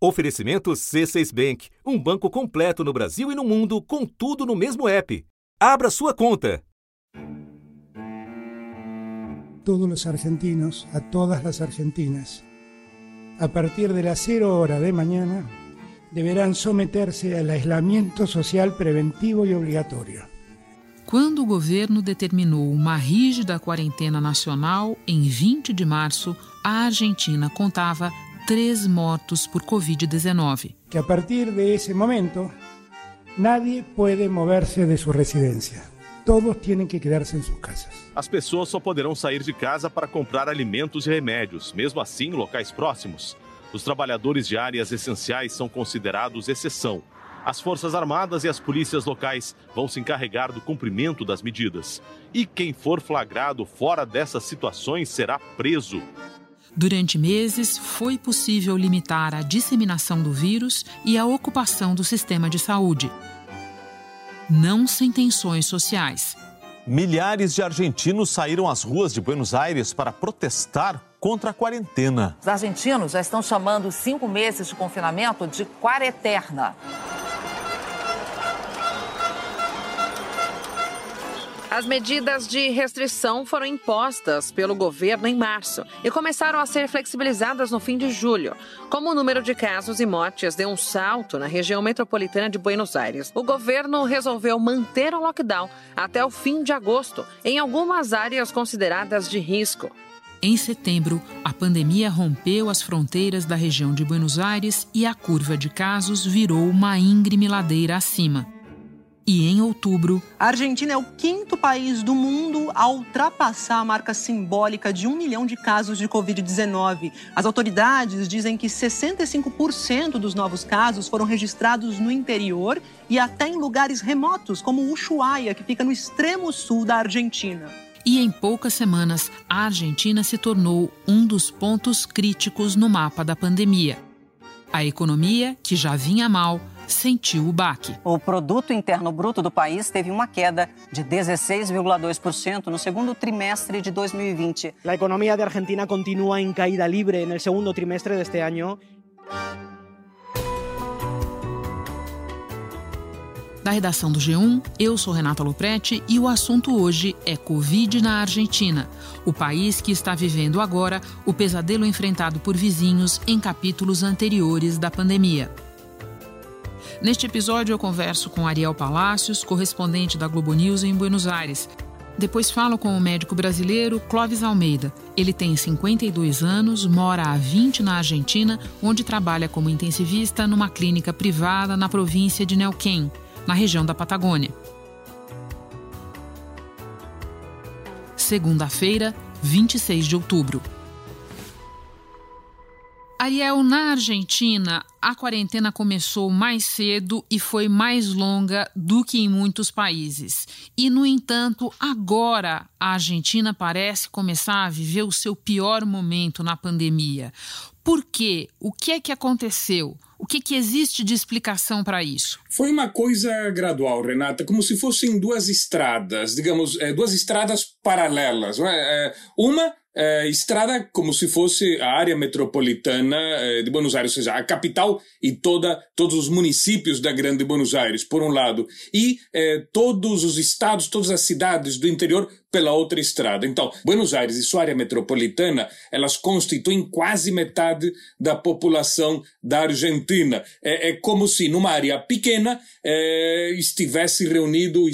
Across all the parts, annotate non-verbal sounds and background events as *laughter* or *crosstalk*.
Oferecimento C6 Bank, um banco completo no Brasil e no mundo, com tudo no mesmo app. Abra sua conta. Todos los argentinos, a todas las argentinas, a partir de las 0 hora de mañana, deberán someterse al aislamiento social preventivo y obligatorio. Quando o governo determinou uma rígida quarentena nacional, em 20 de março, a Argentina contava três mortos por Covid-19. Que a partir de ese momento, nadie puede moverse de su residencia. Todos tienen que quedarse en sus casas. As pessoas só poderão sair de casa para comprar alimentos e remédios, mesmo assim em locais próximos. Os trabalhadores de áreas essenciais são considerados exceção. As Forças Armadas e as polícias locais vão se encarregar do cumprimento das medidas. E quem for flagrado fora dessas situações será preso. Durante meses, foi possível limitar a disseminação do vírus e a ocupação do sistema de saúde. Não sem tensões sociais. Milhares de argentinos saíram às ruas de Buenos Aires para protestar contra a quarentena. Os argentinos já estão chamando cinco meses de confinamento de quareterna. As medidas de restrição foram impostas pelo governo em março e começaram a ser flexibilizadas no fim de julho. Como o número de casos e mortes deu um salto na região metropolitana de Buenos Aires, o governo resolveu manter o lockdown até o fim de agosto em algumas áreas consideradas de risco. Em setembro, a pandemia rompeu as fronteiras da região de Buenos Aires e a curva de casos virou uma íngreme ladeira acima. E em outubro, a Argentina é o quinto país do mundo a ultrapassar a marca simbólica de um milhão de casos de Covid-19. As autoridades dizem que 65% dos novos casos foram registrados no interior e até em lugares remotos, como Ushuaia, que fica no extremo sul da Argentina. E em poucas semanas, a Argentina se tornou um dos pontos críticos no mapa da pandemia. A economia, que já vinha mal, sentiu o baque. O produto interno bruto do país teve uma queda de 16,2% no segundo trimestre de 2020. A economia da Argentina continua em caída livre no segundo trimestre deste ano. Da redação do G1, eu sou Renata Loprete e o assunto hoje é Covid na Argentina, o país que está vivendo agora o pesadelo enfrentado por vizinhos em capítulos anteriores da pandemia. Neste episódio, eu converso com Ariel Palácios, correspondente da Globo News em Buenos Aires. Depois falo com o médico brasileiro Clóvis Almeida. Ele tem 52 anos, mora há 20 na Argentina, onde trabalha como intensivista numa clínica privada na província de Neuquén, na região da Patagônia. Segunda-feira, 26 de outubro. Ariel, na Argentina, a quarentena começou mais cedo e foi mais longa do que em muitos países. E, no entanto, agora a Argentina parece começar a viver o seu pior momento na pandemia. Por quê? O que é que aconteceu? O que, que existe de explicação para isso? Foi uma coisa gradual, Renata, como se fossem duas estradas, digamos, é, duas estradas paralelas. É? Uma é, estrada como se fosse a área metropolitana é, de Buenos Aires, ou seja, a capital e toda, todos os municípios da Grande Buenos Aires, por um lado, e é, todos os estados, todas as cidades do interior pela outra estrada. Então, Buenos Aires e sua área metropolitana, elas constituem quase metade da população da Argentina. É, é como se numa área pequena é, estivesse reunido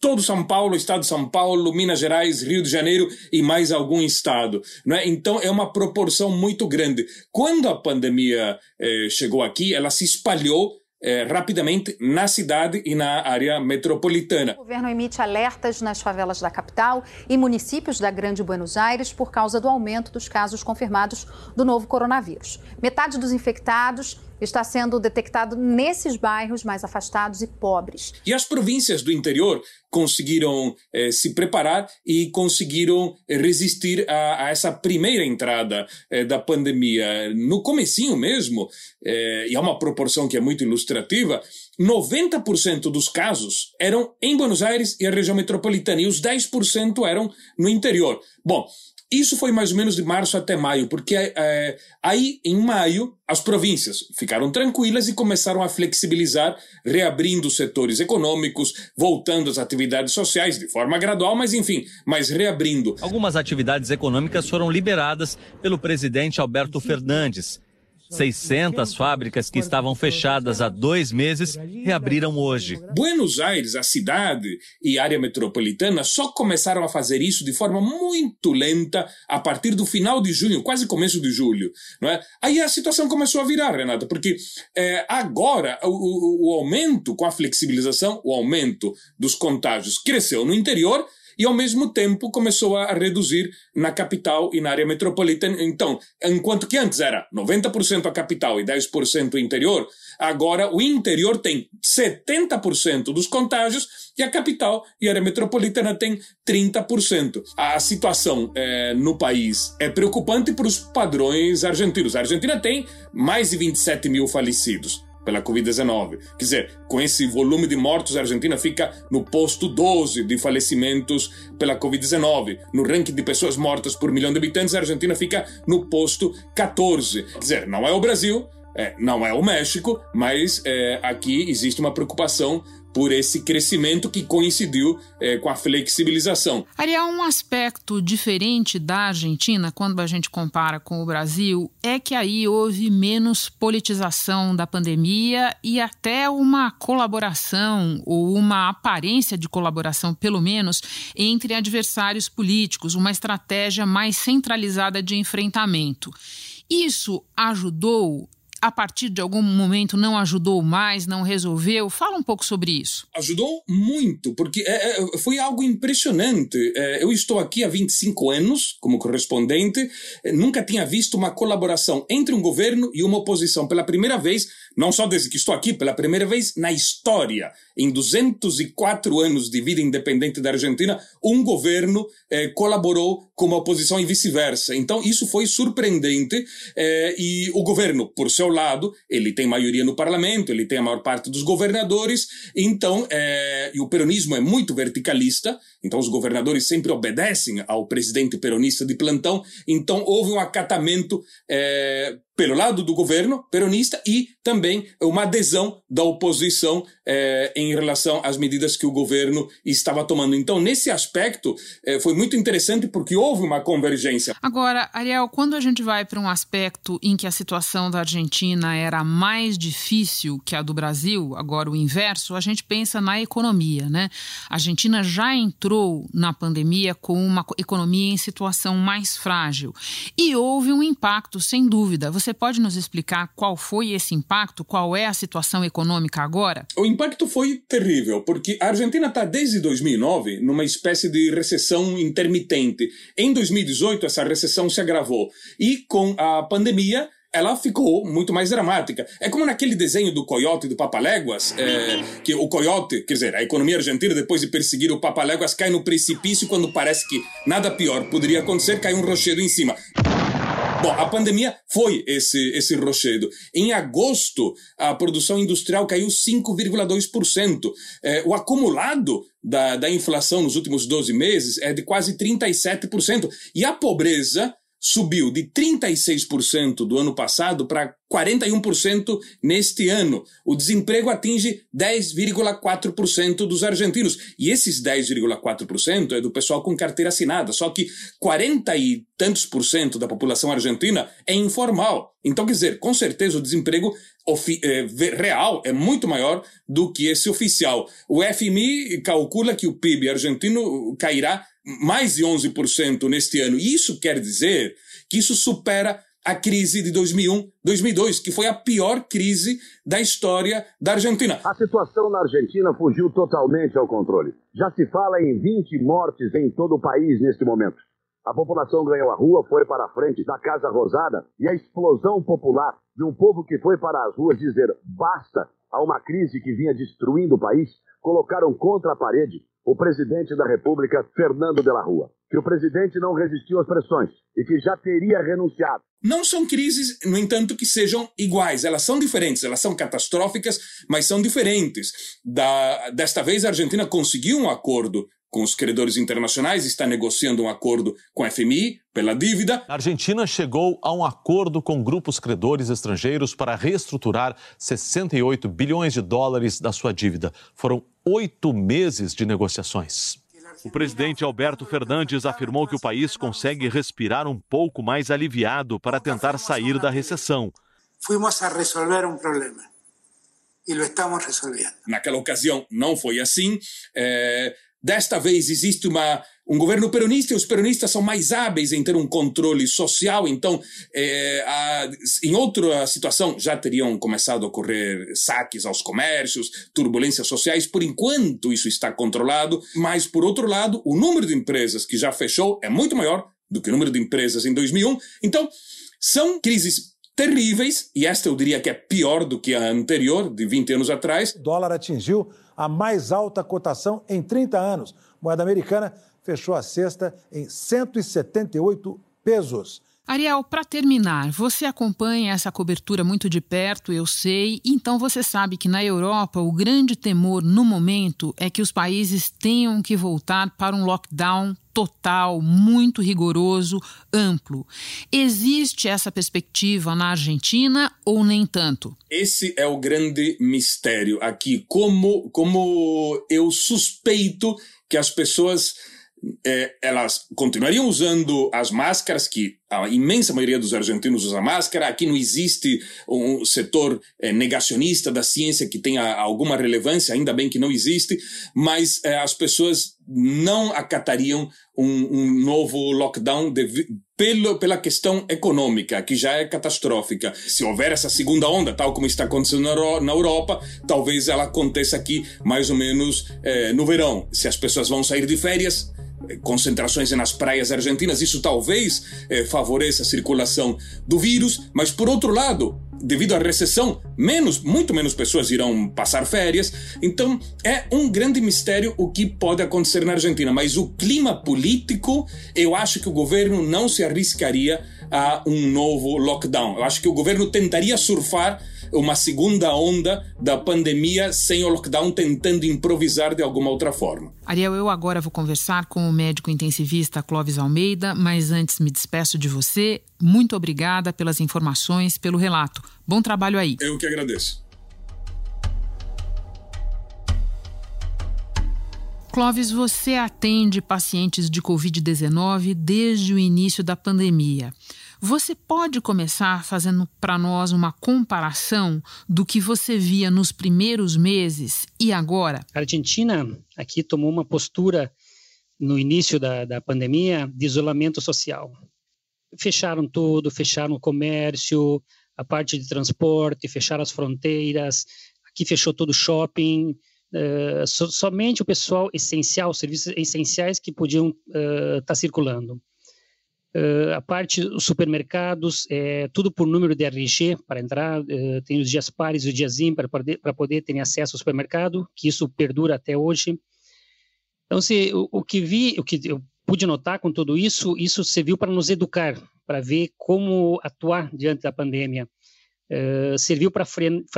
todo São Paulo, estado de São Paulo, Minas Gerais, Rio de Janeiro e mais algum estado. Não é? Então, é uma proporção muito grande. Quando a pandemia é, chegou aqui, ela se espalhou é, rapidamente na cidade e na área metropolitana. O governo emite alertas nas favelas da capital e municípios da Grande Buenos Aires por causa do aumento dos casos confirmados do novo coronavírus. Metade dos infectados está sendo detectado nesses bairros mais afastados e pobres. E as províncias do interior conseguiram eh, se preparar e conseguiram eh, resistir a, a essa primeira entrada eh, da pandemia. No comecinho mesmo, eh, e é uma proporção que é muito ilustrativa, 90% dos casos eram em Buenos Aires e a região metropolitana, e os 10% eram no interior. Bom, Isso foi mais ou menos de março até maio, porque é, aí em maio as províncias ficaram tranquilas e começaram a flexibilizar, reabrindo setores econômicos, voltando às atividades sociais de forma gradual, mas enfim, mas reabrindo. Algumas atividades econômicas foram liberadas pelo presidente Alberto Fernandes. 600 fábricas que estavam fechadas há dois meses reabriram hoje. Buenos Aires, a cidade e área metropolitana só começaram a fazer isso de forma muito lenta a partir do final de junho, quase começo de julho. Não é? Aí a situação começou a virar, Renata, porque é, agora o, o, o aumento, com a flexibilização, o aumento dos contágios cresceu no interior e, ao mesmo tempo, começou a reduzir na capital e na área metropolitana. Então, enquanto que antes era 90% a capital e 10% o interior, agora o interior tem 70% dos contágios e a capital e a área metropolitana tem 30%. A situação é, no país é preocupante para os padrões argentinos. A Argentina tem mais de 27 mil falecidos pela Covid-19. Quer dizer, com esse volume de mortos, a Argentina fica no posto 12 de falecimentos pela Covid-19. No ranking de pessoas mortas por milhão de habitantes, a Argentina fica no posto 14. Quer dizer, não é o Brasil, é, não é o México, mas é, aqui existe uma preocupação por esse crescimento que coincidiu é, com a flexibilização. Ariel, um aspecto diferente da Argentina, quando a gente compara com o Brasil, é que aí houve menos politização da pandemia e até uma colaboração, ou uma aparência de colaboração, pelo menos, entre adversários políticos, uma estratégia mais centralizada de enfrentamento. Isso ajudou a partir de algum momento não ajudou mais, não resolveu? Fala um pouco sobre isso. Ajudou muito, porque é, é foi algo impressionante. É, eu estou aqui há 25 anos como correspondente, é, nunca tinha visto uma colaboração entre um governo e uma oposição pela primeira vez, não só desde que estou aqui, pela primeira vez na história. Em 204 anos de vida independente da Argentina, um governo é, colaborou com a oposição e vice-versa. Então, isso foi surpreendente é, e o governo, por seu lado, ele tem maioria no parlamento, ele tem a maior parte dos governadores, então, é, e o peronismo é muito verticalista, então os governadores sempre obedecem ao presidente peronista de plantão, então houve um acatamento é, pelo lado do governo peronista e também uma adesão da oposição é, em relação às medidas que o governo estava tomando. Então, nesse aspecto, é, foi muito interessante porque houve uma convergência. Agora, Ariel, quando a gente vai para um aspecto em que a situação da Argentina era mais difícil que a do Brasil, agora o inverso, a gente pensa na economia, né? A Argentina já entrou na pandemia com uma economia em situação mais frágil e houve um impacto, sem dúvida. Você pode nos explicar qual foi esse impacto? Qual é a situação econômica agora? O impacto foi terrível, porque a Argentina está desde 2009 numa espécie de recessão intermitente. Em 2018, essa recessão se agravou. E com a pandemia, ela ficou muito mais dramática. É como naquele desenho do coiote do Papaléguas, é, que o coiote, quer dizer, a economia argentina, depois de perseguir o Papaléguas, cai no precipício quando parece que nada pior poderia acontecer, cai um rochedo em cima. Bom, a pandemia foi esse, esse rochedo. Em agosto, a produção industrial caiu 5,2%. É, o acumulado da, da inflação nos últimos 12 meses é de quase 37%. E a pobreza subiu de 36% do ano passado para 41% neste ano. O desemprego atinge 10,4% dos argentinos. E esses 10,4% é do pessoal com carteira assinada. Só que 40 e tantos por cento da população argentina é informal. Então, quer dizer, com certeza o desemprego é, real é muito maior do que esse oficial. O FMI calcula que o PIB argentino cairá mais de 11% neste ano. E isso quer dizer que isso supera a crise de 2001, 2002, que foi a pior crise da história da Argentina. A situação na Argentina fugiu totalmente ao controle. Já se fala em 20 mortes em todo o país neste momento. A população ganhou a rua, foi para a frente da Casa Rosada e a explosão popular de um povo que foi para as ruas dizer basta a uma crise que vinha destruindo o país, colocaram contra a parede o presidente da República, Fernando de la Rua, que o presidente não resistiu às pressões e que já teria renunciado. Não são crises, no entanto, que sejam iguais. Elas são diferentes, elas são catastróficas, mas são diferentes. Da, desta vez, a Argentina conseguiu um acordo com os credores internacionais, está negociando um acordo com a FMI pela dívida. A Argentina chegou a um acordo com grupos credores estrangeiros para reestruturar 68 bilhões de dólares da sua dívida. Foram oito meses de negociações. O presidente Alberto Fernandes afirmou que o país consegue respirar um pouco mais aliviado para tentar sair da recessão. Fomos a resolver um problema e lo estamos resolvendo. Naquela ocasião não foi assim. É, desta vez existe uma, um governo peronista e os peronistas são mais hábeis em ter um controle social. Então, é, a, em outra situação, já teriam começado a ocorrer saques aos comércios, turbulências sociais. Por enquanto, isso está controlado. Mas, por outro lado, o número de empresas que já fechou é muito maior do que o número de empresas em 2001. Então, são crises terríveis, e esta eu diria que é pior do que a anterior, de 20 anos atrás. O dólar atingiu a mais alta cotação em 30 anos. Moeda americana fechou a sexta em 178 pesos. Ariel, para terminar, você acompanha essa cobertura muito de perto, eu sei, então você sabe que na Europa o grande temor no momento é que os países tenham que voltar para um lockdown total, muito rigoroso, amplo. Existe essa perspectiva na Argentina ou nem tanto? Esse é o grande mistério aqui. Como, como eu suspeito que as pessoas é, elas continuariam usando as máscaras, que a imensa maioria dos argentinos usa máscara. Aqui não existe um setor é, negacionista da ciência que tenha alguma relevância, ainda bem que não existe, mas é, as pessoas não acatariam um, um novo lockdown de, pelo, pela questão econômica, que já é catastrófica. Se houver essa segunda onda, tal como está acontecendo na, na Europa, talvez ela aconteça aqui mais ou menos é, no verão. Se as pessoas vão sair de férias, concentrações nas praias argentinas, isso talvez eh, favoreça a circulação do vírus, mas por outro lado, devido à recessão, menos, muito menos pessoas irão passar férias. Então é um grande mistério o que pode acontecer na Argentina. Mas o clima político, eu acho que o governo não se arriscaria a um novo lockdown. Eu acho que o governo tentaria surfar uma segunda onda da pandemia sem o lockdown, tentando improvisar de alguma outra forma. Ariel, eu agora vou conversar com o médico intensivista Clóvis Almeida, mas antes me despeço de você. Muito obrigada pelas informações, pelo relato. Bom trabalho aí. Eu que agradeço. Clóvis, você atende pacientes de Covid-19 desde o início da pandemia. Você pode começar fazendo para nós uma comparação do que você via nos primeiros meses e agora? A Argentina aqui tomou uma postura no início da, da pandemia de isolamento social. Fecharam tudo, fecharam o comércio, a parte de transporte, fecharam as fronteiras, aqui fechou todo o shopping, uh, so, somente o pessoal essencial, serviços essenciais que podiam estar uh, tá circulando. Uh, a parte dos supermercados, é, tudo por número de RG para entrar, uh, tem os dias pares e os dias ímpares para poder, para poder ter acesso ao supermercado, que isso perdura até hoje. Então, se, o, o, que vi, o que eu pude notar com tudo isso, isso serviu para nos educar, para ver como atuar diante da pandemia. Uh, serviu para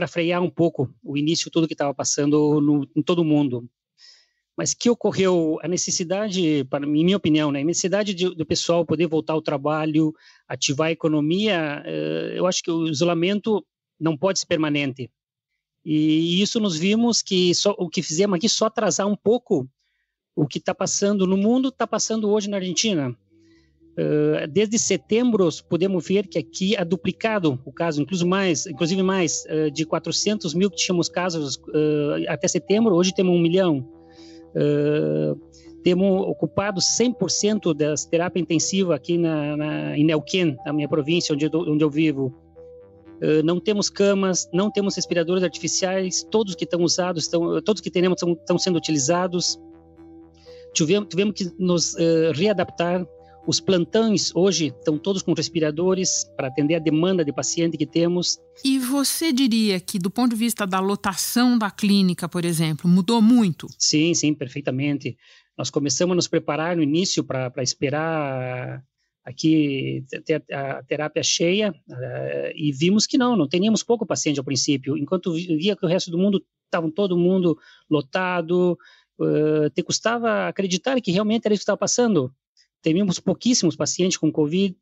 frear um pouco o início, tudo que estava passando no, em todo o mundo mas que ocorreu a necessidade, para, em minha opinião, né, a necessidade de, do pessoal poder voltar ao trabalho, ativar a economia, eh, eu acho que o isolamento não pode ser permanente. E isso nos vimos que só, o que fizemos aqui só atrasar um pouco o que está passando no mundo, está passando hoje na Argentina. Uh, desde setembro podemos ver que aqui é duplicado o caso, inclusive mais, inclusive mais uh, de 400 mil que tínhamos casos até setembro, hoje temos um milhão. Uh, temos ocupado 100% das terapias intensivas aqui na, na, em Neuquén, na minha província, onde eu, onde eu vivo. Uh, não temos camas, não temos respiradores artificiais, todos que estão usados, estão, todos que temos estão, estão sendo utilizados. Tivemos, tivemos que nos uh, readaptar. Os plantões hoje estão todos com respiradores para atender a demanda de paciente que temos. E você diria que, do ponto de vista da lotação da clínica, por exemplo, mudou muito? Sim, sim, perfeitamente. Nós começamos a nos preparar no início para esperar aqui ter a terapia cheia uh, e vimos que não, não teríamos pouco paciente ao princípio, enquanto via que o resto do mundo estava todo mundo lotado, uh, te custava acreditar que realmente era isso que estava passando. Temos pouquíssimos pacientes com Covid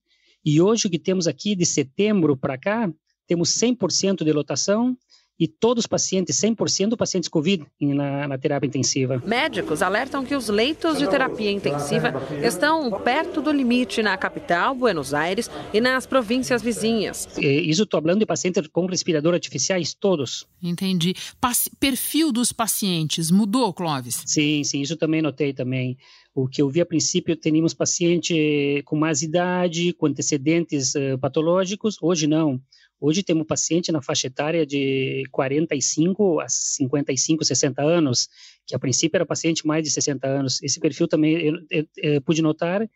e hoje o que temos aqui de setembro para cá, temos 100% de lotação e todos os pacientes, 100% pacientes Covid na, na, terapia intensiva. Médicos alertam que os leitos de terapia intensiva estão perto do limite na capital, Buenos Aires, e nas províncias vizinhas. Isso estou falando de pacientes com respirador artificiais, todos. Entendi. perfil dos pacientes mudou, Clóvis? Sim, sim, isso também notei também. O que eu vi a princípio, teríamos paciente com mais idade, com antecedentes uh, patológicos, hoje não. Hoje temos paciente na faixa etária de 45 a 55, 60 anos, que a princípio era paciente mais de 60 anos. Esse perfil também eu, eu, eu pude notar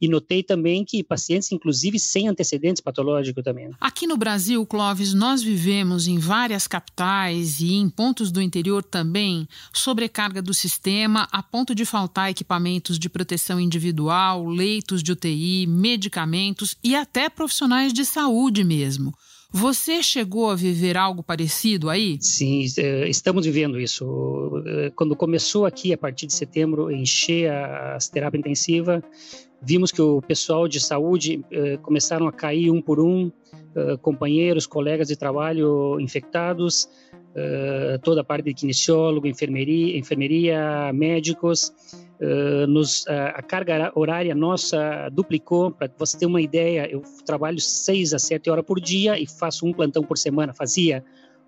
e notei também que pacientes, inclusive, sem antecedentes patológicos também. Aqui no Brasil, Clóvis, nós vivemos em várias capitais e em pontos do interior também sobrecarga do sistema a ponto de faltar equipamentos de proteção individual, leitos de UTI, medicamentos e até profissionais de saúde mesmo. Você chegou a viver algo parecido aí? Sim, é, estamos vivendo isso. É, quando começou aqui, a partir de setembro, encher a terapia intensiva, vimos que o pessoal de saúde é, começaram a cair um por um, companheiros, colegas de trabalho infectados, toda a parte de kinesiólogo, enfermeria, enfermeria médicos, nos, a carga horária nossa duplicou. Para você ter uma ideia, eu trabalho seis a sete horas por dia e faço um plantão por semana. Fazia.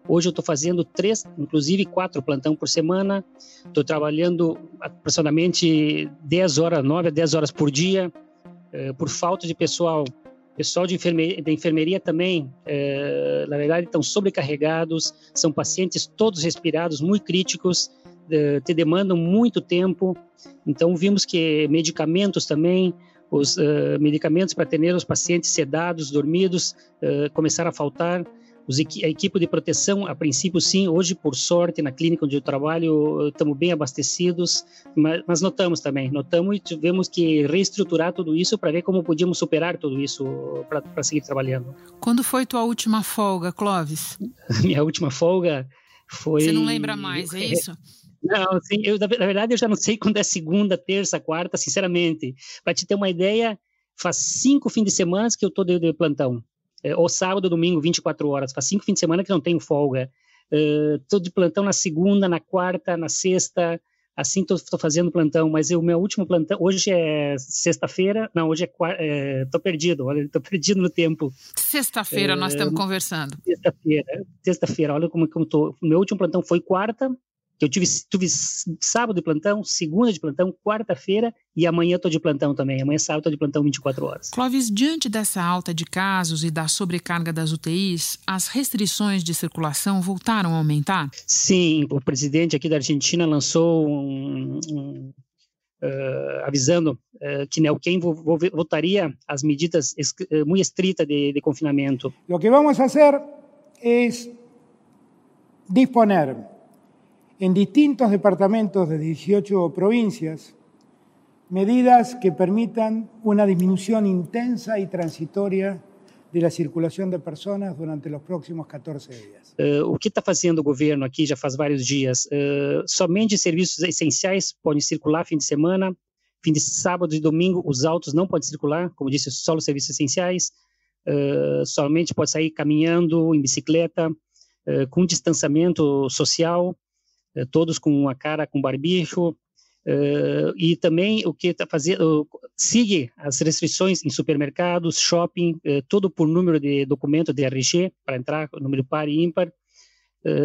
Hoje eu estou fazendo três, inclusive quatro plantão por semana. Estou trabalhando aproximadamente 10 horas, 9 a 10 horas por dia, uh, por falta de pessoal. Pessoal de enfermeria, de enfermeria também, na verdade, estão sobrecarregados, são pacientes todos respirados, muito críticos, te demandam muito tempo. Então, vimos que medicamentos também, os medicamentos para atender os pacientes sedados, dormidos, começaram a faltar. Os, a equipe de proteção, a princípio, sim. Hoje, por sorte, na clínica onde eu trabalho, estamos bem abastecidos, mas, mas notamos também, notamos e tivemos que reestruturar tudo isso para ver como podíamos superar tudo isso para seguir trabalhando. Quando foi tua última folga, Clóvis? *laughs* Minha última folga foi. Você não lembra mais, é isso? Não, sim, eu, na verdade eu já não sei *laughs* quando é segunda, terça, quarta, sinceramente. Para te ter uma ideia, faz cinco fins de semana que eu estou de, de, plantão. É, ou sábado, domingo, 24 horas. Faz cinco fins de semana que não tenho folga. Estou uh, de plantão na segunda, na quarta, na sexta. Assim estou fazendo plantão, mas o meu último plantão, hoje é sexta-feira, não, hoje é, estou é, perdido, olha, estou perdido no tempo. Sexta-feira nós estamos é, conversando. Sexta-feira, sexta-feira, olha como, como estou. Meu último plantão foi quarta, eu tive, tive sábado de plantão, segunda de plantão, quarta-feira e amanhã estou de plantão também. Amanhã sábado estou de plantão 24 horas. Clóvis, diante dessa alta de casos e da sobrecarga das UTIs, as restrições de circulação voltaram a aumentar? Sim, o presidente aqui da Argentina lançou um, um Uh, avisando uh, que Neuquén votaria as medidas uh, muito estritas de, de, confinamento. O que vamos fazer é disponer en distintos departamentos de 18 provincias medidas que permitan una disminución intensa y transitoria de la circulação de pessoas durante os próximos 14 dias. Uh, o que está fazendo o governo aqui já faz vários dias? Uh, somente serviços essenciais podem circular fim de semana, fim de sábado e domingo os autos não podem circular, como disse, só os serviços essenciais. Uh, somente pode sair caminhando, em bicicleta, com distanciamento social. Eh, todos com a cara com barbicho, Uh, e também o que está fazendo, sigue as restrições em supermercados, shopping, uh, tudo por número de documento de RG para entrar, número par e ímpar.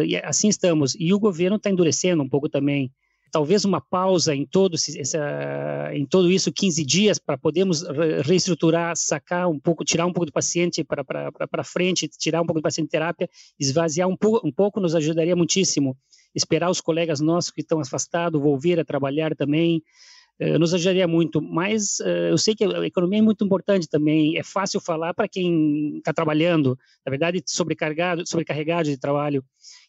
E assim estamos. E o governo está endurecendo um pouco também. Talvez uma pausa em todo, essa, em todo isso, 15 dias, para podermos reestruturar, sacar um pouco, tirar um pouco do paciente para frente, tirar um pouco do paciente de terapia, esvaziar um pouco, um pouco nos ajudaria muitíssimo esperar os colegas nossos que estão afastados volver a trabalhar também, uh, nos ajudaria muito. Mas uh, eu sei que a economia é muito importante também, é fácil falar para quem está trabalhando, na verdade, sobrecarregado, sobrecarregado de trabalho.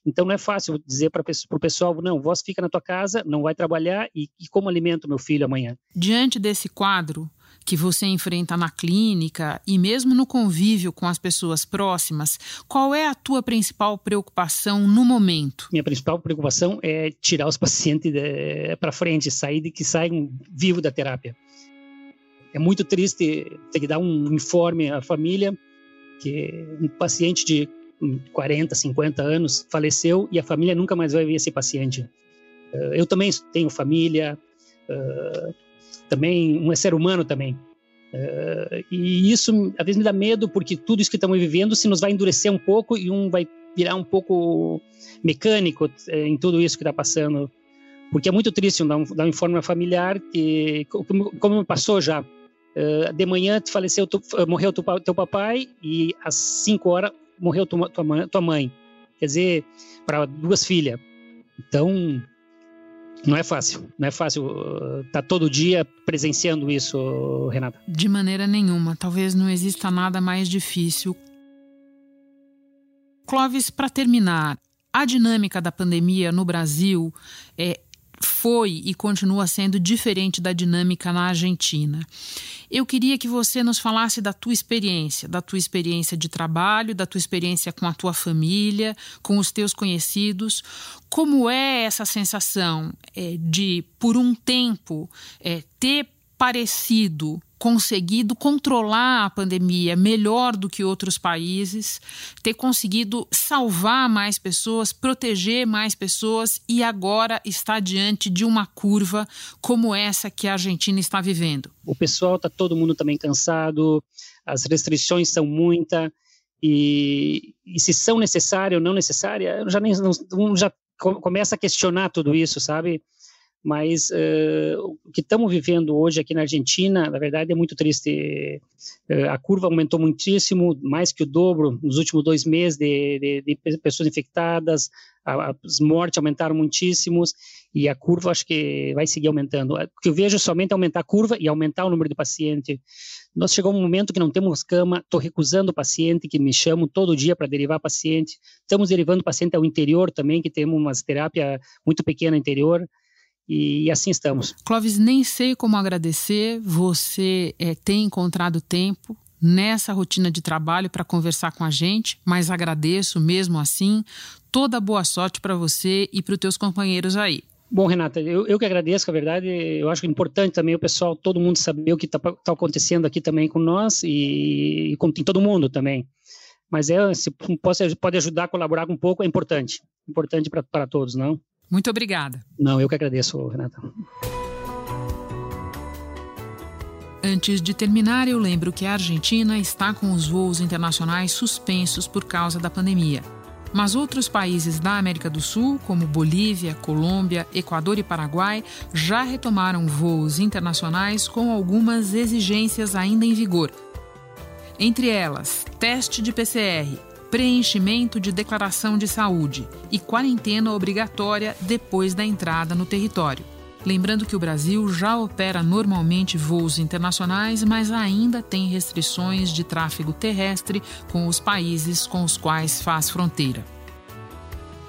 Então não é fácil dizer para o pessoal, não, vós fica na tua casa, não vai trabalhar e, e como alimento meu filho amanhã? Diante desse quadro, que você enfrenta na clínica e mesmo no convívio com as pessoas próximas, qual é a tua principal preocupação no momento? Minha principal preocupação é tirar os pacientes para frente, sair de que saiam vivo da terapia. É muito triste ter que dar um informe à família que um paciente de 40, 50 anos faleceu e a família nunca mais vai ver esse paciente. Eh, eu também tenho família, eh, também um é ser humano também. Uh, e isso às vezes me dá medo porque tudo isso que estamos vivendo se nos vai endurecer um pouco e um vai virar um pouco mecânico eh, em tudo isso que está passando. Porque é muito triste dar um, dar um informe familiar que, como, como passou já, uh, de manhã faleceu, tu, morreu tu, teu papai e às 5 horas morreu tua, tua mãe. Quer dizer, para duas filhas. Então, não é fácil, não é fácil estar uh, tá todo dia presenciando isso, Renata. De maneira nenhuma, talvez não exista nada mais difícil. Clóvis, para terminar, a dinâmica da pandemia no Brasil é, foi e continua sendo diferente da dinâmica na Argentina. Eu queria que você nos falasse da tua experiência, da tua experiência de trabalho, da tua experiência com a tua família, com os teus conhecidos. Como é essa sensação é, de, por um tempo, é, ter parecido conseguido controlar a pandemia melhor do que outros países, ter conseguido salvar mais pessoas, proteger mais pessoas e agora está diante de uma curva como essa que a Argentina está vivendo. O pessoal está todo mundo também cansado, as restrições são muitas e, e, se são necessárias ou não necessárias, já nem já começa a questionar tudo isso, sabe? Mas uh, o que estamos vivendo hoje aqui na Argentina, na verdade, é muito triste. Uh, a curva aumentou muitíssimo, mais que o dobro nos últimos dois meses de, de, de pessoas infectadas, as mortes aumentaram muitíssimos e a curva acho que vai seguir aumentando. O que eu vejo somente é aumentar a curva e aumentar o número de pacientes. Nós chegou um momento que não temos cama, estou recusando paciente que me chamam todo dia para derivar paciente. Estamos derivando paciente ao interior também, que temos uma terapia muito pequena interior e assim estamos. Clóvis, nem sei como agradecer. Você é, tem encontrado tempo nessa rotina de trabalho para conversar com a gente, mas agradeço mesmo assim. Toda boa sorte para você e para os teus companheiros aí. Bom, Renata, eu, eu que agradeço, a verdade, eu acho importante também o pessoal, todo mundo saber o que está tá acontecendo aqui também com nós e, e com todo mundo também. Mas é, se pode, pode ajudar a colaborar um pouco, é importante. Importante para todos, não? Muito obrigada. Não, eu que agradeço, Renata. Antes de terminar, eu lembro que a Argentina está com os voos internacionais suspensos por causa da pandemia. Mas outros países da América do Sul, como Bolívia, Colômbia, Equador e Paraguai, já retomaram voos internacionais com algumas exigências ainda em vigor. Entre elas, teste de PCR, preenchimento de declaração de saúde e quarentena obrigatória depois da entrada no território. Lembrando que o Brasil já opera normalmente voos internacionais, mas ainda tem restrições de tráfego terrestre com os países com os quais faz fronteira.